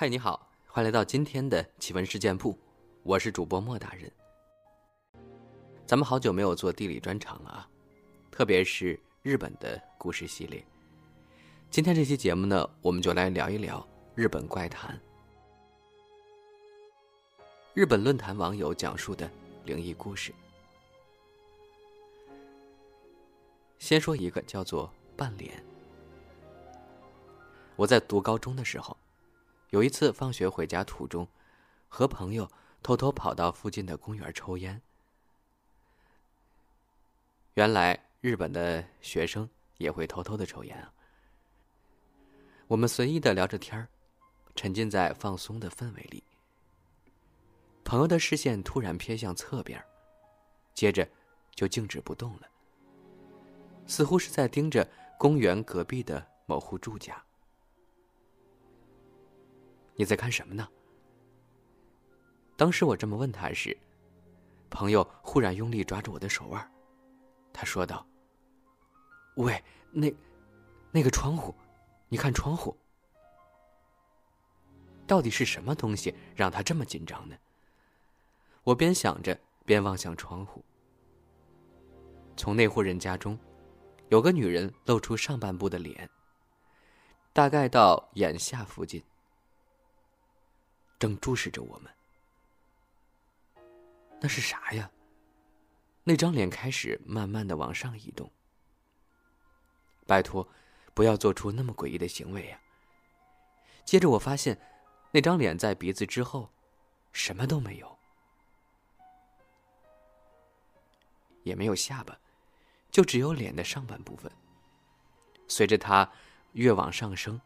嗨，你好，欢迎来到今天的奇闻事件部，我是主播莫大人。咱们好久没有做地理专场了啊，特别是日本的故事系列。今天这期节目呢，我们就来聊一聊日本怪谈。日本论坛网友讲述的灵异故事。先说一个叫做半脸。我在读高中的时候，有一次放学回家途中，和朋友偷偷跑到附近的公园抽烟。原来日本的学生也会偷偷的抽烟啊。我们随意的聊着天，沉浸在放松的氛围里。朋友的视线突然瞥向侧边，接着就静止不动了，似乎是在盯着公园隔壁的某户住家。你在看什么呢？当时我这么问他时，朋友忽然用力抓住我的手腕，他说道：“喂，那，那个窗户，你看窗户，到底是什么东西让他这么紧张呢？”我边想着，边望向窗户。从那户人家中，有个女人露出上半部的脸，大概到眼下附近，正注视着我们。那是啥呀？那张脸开始慢慢的往上移动。拜托，不要做出那么诡异的行为呀！接着我发现，那张脸在鼻子之后，什么都没有。也没有下巴，就只有脸的上半部分。随着它越往上升，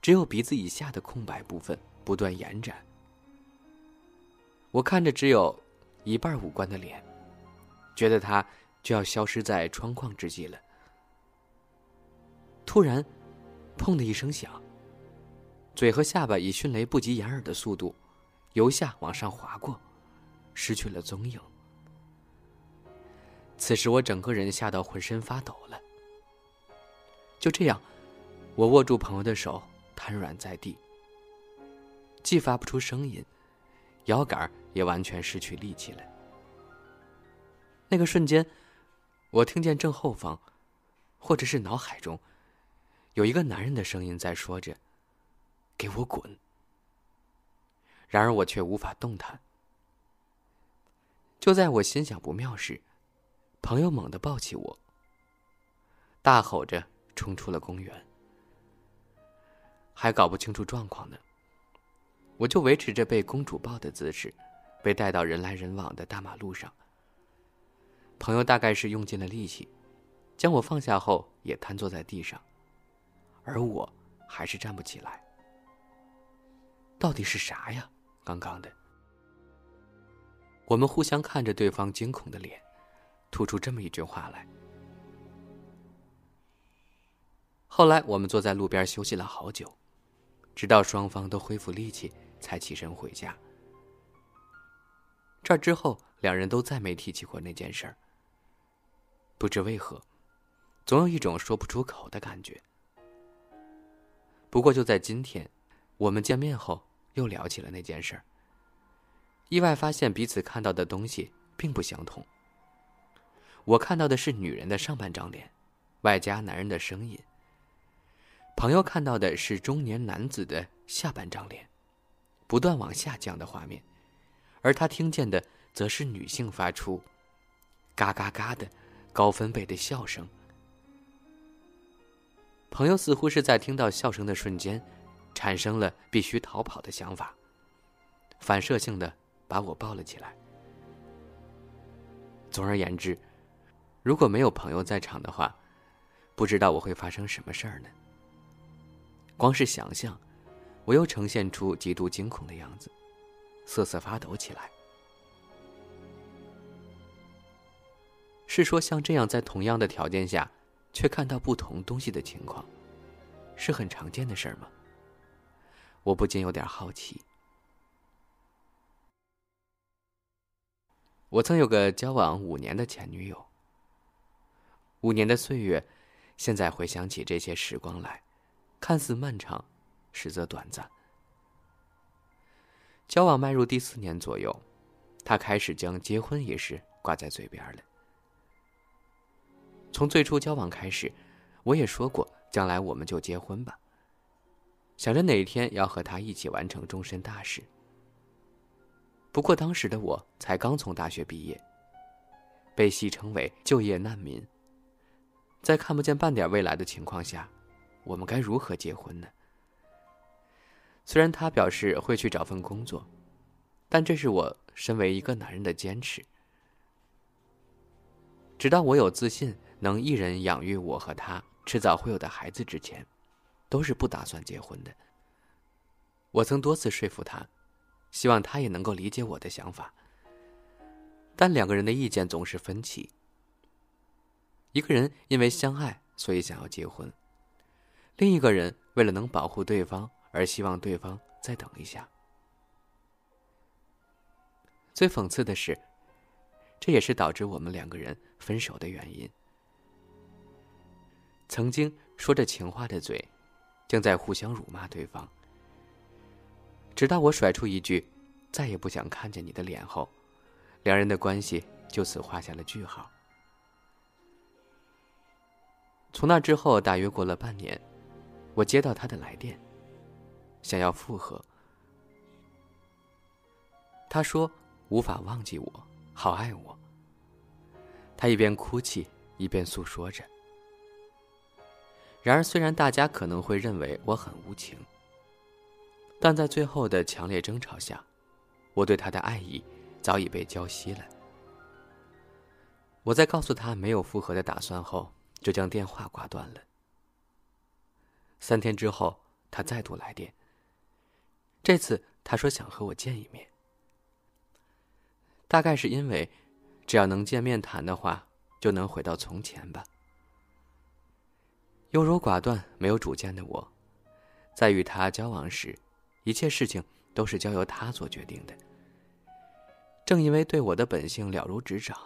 只有鼻子以下的空白部分不断延展。我看着只有一半五官的脸，觉得他就要消失在窗框之际了。突然，砰的一声响，嘴和下巴以迅雷不及掩耳的速度由下往上滑过，失去了踪影。此时我整个人吓到浑身发抖了。就这样，我握住朋友的手，瘫软在地，既发不出声音，摇杆也完全失去力气了。那个瞬间，我听见正后方，或者是脑海中，有一个男人的声音在说着：“给我滚。”然而我却无法动弹。就在我心想不妙时，朋友猛地抱起我，大吼着冲出了公园。还搞不清楚状况呢，我就维持着被公主抱的姿势，被带到人来人往的大马路上。朋友大概是用尽了力气，将我放下后也瘫坐在地上，而我还是站不起来。到底是啥呀？刚刚的。我们互相看着对方惊恐的脸。吐出这么一句话来。后来我们坐在路边休息了好久，直到双方都恢复力气，才起身回家。这之后，两人都再没提起过那件事儿。不知为何，总有一种说不出口的感觉。不过就在今天，我们见面后又聊起了那件事儿。意外发现彼此看到的东西并不相同。我看到的是女人的上半张脸，外加男人的声音。朋友看到的是中年男子的下半张脸，不断往下降的画面，而他听见的则是女性发出“嘎嘎嘎”的高分贝的笑声。朋友似乎是在听到笑声的瞬间，产生了必须逃跑的想法，反射性的把我抱了起来。总而言之。如果没有朋友在场的话，不知道我会发生什么事儿呢。光是想象，我又呈现出极度惊恐的样子，瑟瑟发抖起来。是说像这样在同样的条件下，却看到不同东西的情况，是很常见的事儿吗？我不禁有点好奇。我曾有个交往五年的前女友。五年的岁月，现在回想起这些时光来，看似漫长，实则短暂。交往迈入第四年左右，他开始将结婚一事挂在嘴边了。从最初交往开始，我也说过，将来我们就结婚吧。想着哪天要和他一起完成终身大事。不过当时的我才刚从大学毕业，被戏称为就业难民。在看不见半点未来的情况下，我们该如何结婚呢？虽然他表示会去找份工作，但这是我身为一个男人的坚持。直到我有自信能一人养育我和他迟早会有的孩子之前，都是不打算结婚的。我曾多次说服他，希望他也能够理解我的想法。但两个人的意见总是分歧。一个人因为相爱，所以想要结婚；另一个人为了能保护对方。而希望对方再等一下。最讽刺的是，这也是导致我们两个人分手的原因。曾经说着情话的嘴，竟在互相辱骂对方。直到我甩出一句“再也不想看见你的脸”后，两人的关系就此画下了句号。从那之后，大约过了半年，我接到他的来电。想要复合，他说无法忘记我，好爱我。他一边哭泣一边诉说着。然而，虽然大家可能会认为我很无情，但在最后的强烈争吵下，我对他的爱意早已被浇熄了。我在告诉他没有复合的打算后，就将电话挂断了。三天之后，他再度来电。这次他说想和我见一面，大概是因为，只要能见面谈的话，就能回到从前吧。优柔寡断、没有主见的我，在与他交往时，一切事情都是交由他做决定的。正因为对我的本性了如指掌，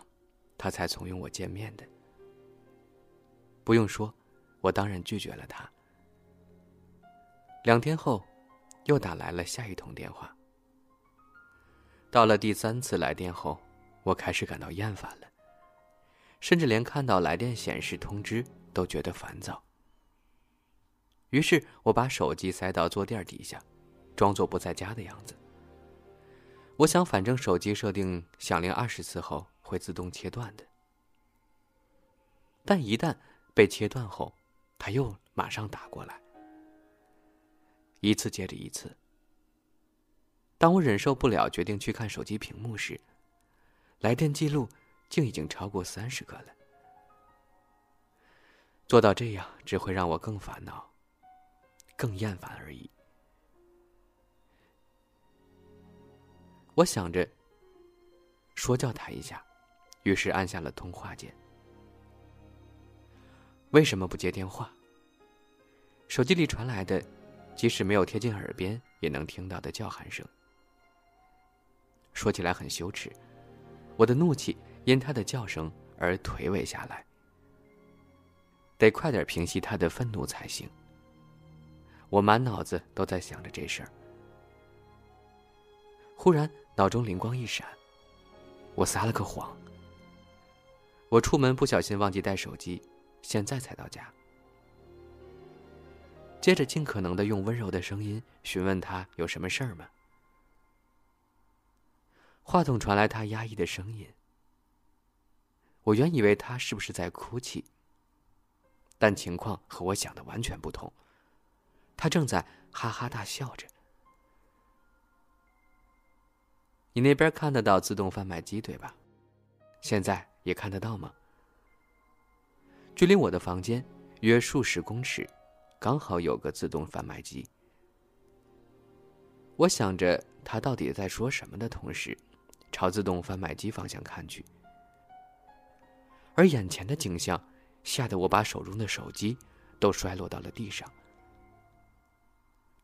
他才怂恿我见面的。不用说，我当然拒绝了他。两天后。又打来了下一通电话。到了第三次来电后，我开始感到厌烦了，甚至连看到来电显示通知都觉得烦躁。于是我把手机塞到坐垫底下，装作不在家的样子。我想，反正手机设定响铃二十次后会自动切断的。但一旦被切断后，他又马上打过来。一次接着一次。当我忍受不了，决定去看手机屏幕时，来电记录竟已经超过三十个了。做到这样，只会让我更烦恼、更厌烦而已。我想着说教他一下，于是按下了通话键。为什么不接电话？手机里传来的。即使没有贴近耳边，也能听到的叫喊声。说起来很羞耻，我的怒气因他的叫声而颓萎下来。得快点平息他的愤怒才行。我满脑子都在想着这事儿。忽然脑中灵光一闪，我撒了个谎。我出门不小心忘记带手机，现在才到家。接着，尽可能的用温柔的声音询问他有什么事儿吗？话筒传来他压抑的声音。我原以为他是不是在哭泣，但情况和我想的完全不同，他正在哈哈大笑着。你那边看得到自动贩卖机对吧？现在也看得到吗？距离我的房间约数十公尺。刚好有个自动贩卖机，我想着他到底在说什么的同时，朝自动贩卖机方向看去。而眼前的景象吓得我把手中的手机都摔落到了地上。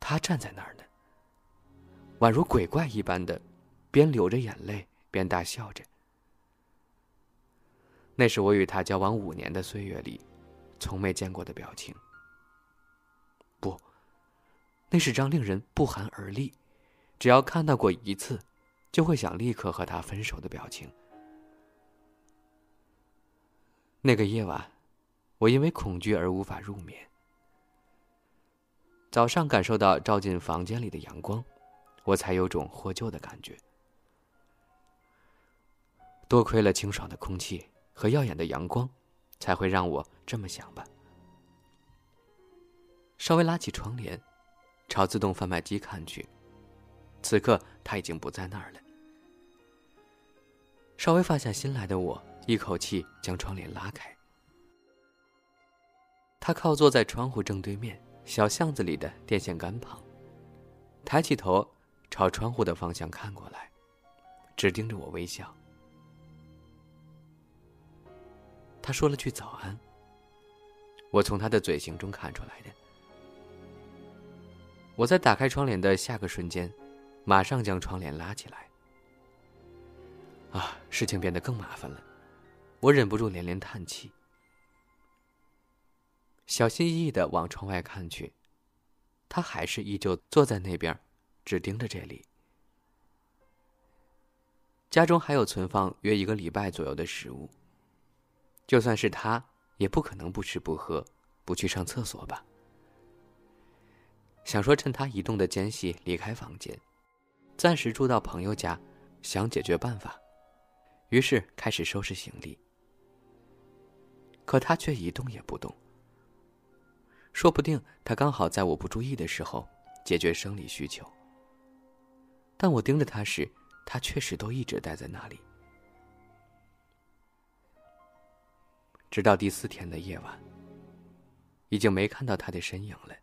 他站在那儿呢，宛如鬼怪一般的，边流着眼泪边大笑着。那是我与他交往五年的岁月里，从没见过的表情。那是张令人不寒而栗、只要看到过一次，就会想立刻和他分手的表情。那个夜晚，我因为恐惧而无法入眠。早上感受到照进房间里的阳光，我才有种获救的感觉。多亏了清爽的空气和耀眼的阳光，才会让我这么想吧。稍微拉起窗帘，朝自动贩卖机看去，此刻他已经不在那儿了。稍微放下心来的我，一口气将窗帘拉开。他靠坐在窗户正对面。小巷子里的电线杆旁，抬起头朝窗户的方向看过来，只盯着我微笑。他说了句早安。我从他的嘴型中看出来的。我在打开窗帘的下个瞬间，马上将窗帘拉起来。啊，事情变得更麻烦了，我忍不住连连叹气。小心翼翼的往窗外看去，他还是依旧坐在那边，只盯着这里。家中还有存放约一个礼拜左右的食物。就算是他，也不可能不吃不喝，不去上厕所吧？想说趁他移动的间隙离开房间，暂时住到朋友家，想解决办法，于是开始收拾行李。可他却一动也不动。说不定他刚好在我不注意的时候解决生理需求。但我盯着他时，他确实都一直待在那里。直到第四天的夜晚，已经没看到他的身影了。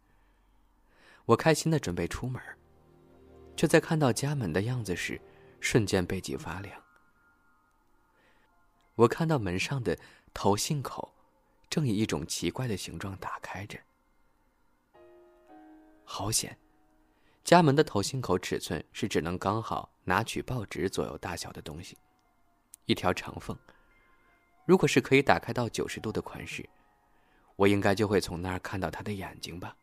我开心的准备出门，却在看到家门的样子时，瞬间背脊发凉。我看到门上的投信口，正以一种奇怪的形状打开着。好险！家门的头信口尺寸是只能刚好拿取报纸左右大小的东西，一条长缝。如果是可以打开到九十度的款式，我应该就会从那儿看到他的眼睛吧。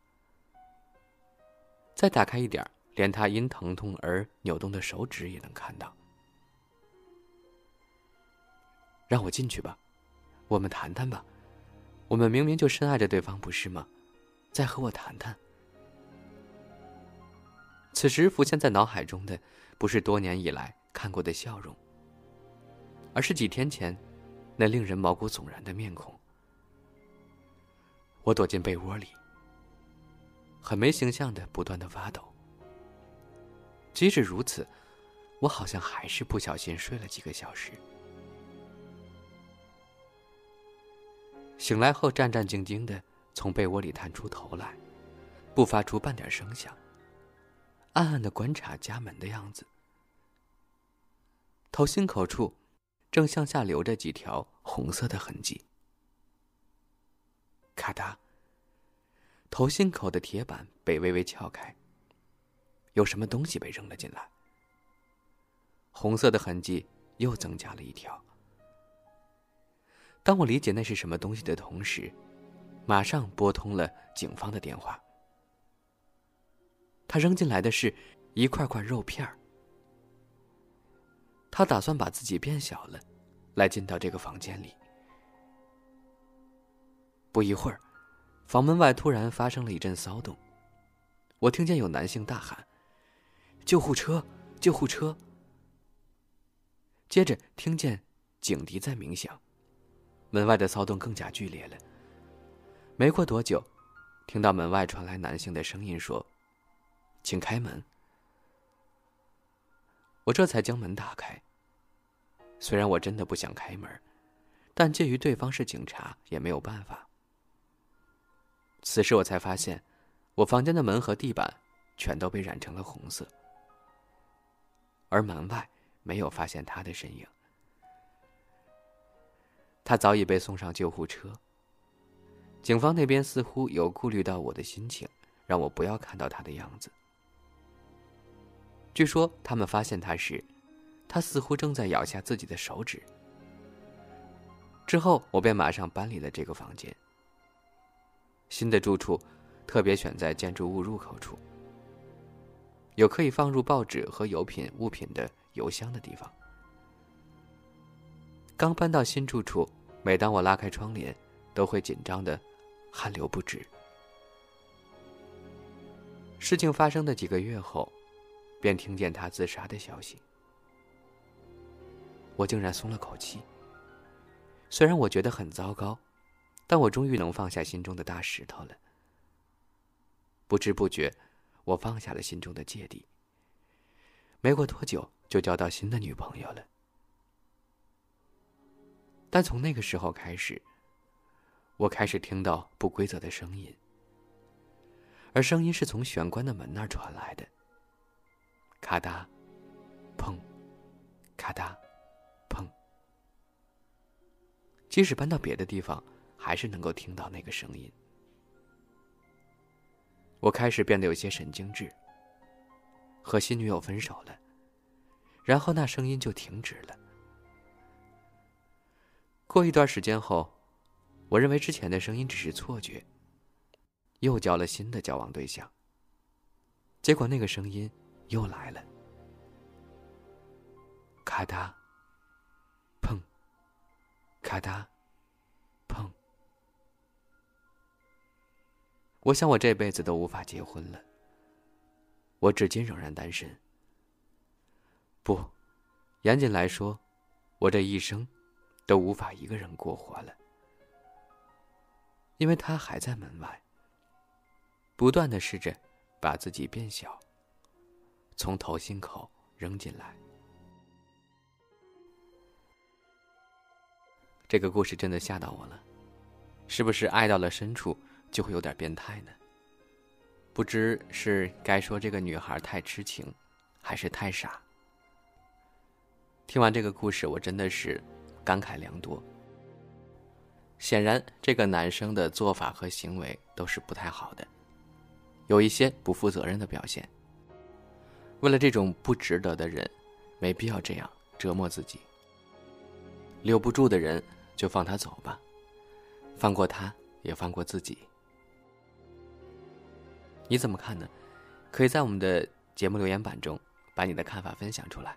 再打开一点，连他因疼痛而扭动的手指也能看到。让我进去吧，我们谈谈吧。我们明明就深爱着对方，不是吗？再和我谈谈。此时浮现在脑海中的，不是多年以来看过的笑容，而是几天前那令人毛骨悚然的面孔。我躲进被窝里，很没形象的不断的发抖。即使如此，我好像还是不小心睡了几个小时。醒来后，战战兢兢的从被窝里探出头来，不发出半点声响。暗暗的观察家门的样子，头心口处正向下流着几条红色的痕迹。咔嗒，头心口的铁板被微微撬开，有什么东西被扔了进来。红色的痕迹又增加了一条。当我理解那是什么东西的同时，马上拨通了警方的电话。他扔进来的是一块块肉片儿。他打算把自己变小了，来进到这个房间里。不一会儿，房门外突然发生了一阵骚动，我听见有男性大喊：“救护车！救护车！”接着听见警笛在鸣响，门外的骚动更加剧烈了。没过多久，听到门外传来男性的声音说。请开门。我这才将门打开。虽然我真的不想开门，但介于对方是警察，也没有办法。此时我才发现，我房间的门和地板全都被染成了红色，而门外没有发现他的身影。他早已被送上救护车。警方那边似乎有顾虑到我的心情，让我不要看到他的样子。据说他们发现他时，他似乎正在咬下自己的手指。之后，我便马上搬离了这个房间。新的住处，特别选在建筑物入口处。有可以放入报纸和油品物品的邮箱的地方。刚搬到新住处，每当我拉开窗帘，都会紧张的汗流不止。事情发生的几个月后，便听见他自杀的消息，我竟然松了口气。虽然我觉得很糟糕，但我终于能放下心中的大石头了。不知不觉，我放下了心中的芥蒂。没过多久，就交到新的女朋友了。但从那个时候开始，我开始听到不规则的声音，而声音是从玄关的门那儿传来的。咔嗒，砰，咔嗒。砰即使搬到别的地方，还是能够听到那个声音。我开始变得有些神经质。和新女友分手了，然后那声音就停止了。过一段时间后，我认为之前的声音只是错觉，又交了新的交往对象。结果那个声音又来了，咔嗒。砰咔嗒，我想我这辈子都无法结婚了。我至今仍然单身。不，严谨来说，我这一生都无法一个人过活了，因为他还在门外，不断的试着把自己变小，从头心口扔进来。这个故事真的吓到我了，是不是爱到了深处就会有点变态呢？不知是该说这个女孩太痴情，还是太傻。听完这个故事，我真的是感慨良多。显然，这个男生的做法和行为都是不太好的，有一些不负责任的表现。为了这种不值得的人，没必要这样折磨自己。留不住的人。就放他走吧，放过他，也放过自己。你怎么看呢？可以在我们的节目留言板中把你的看法分享出来。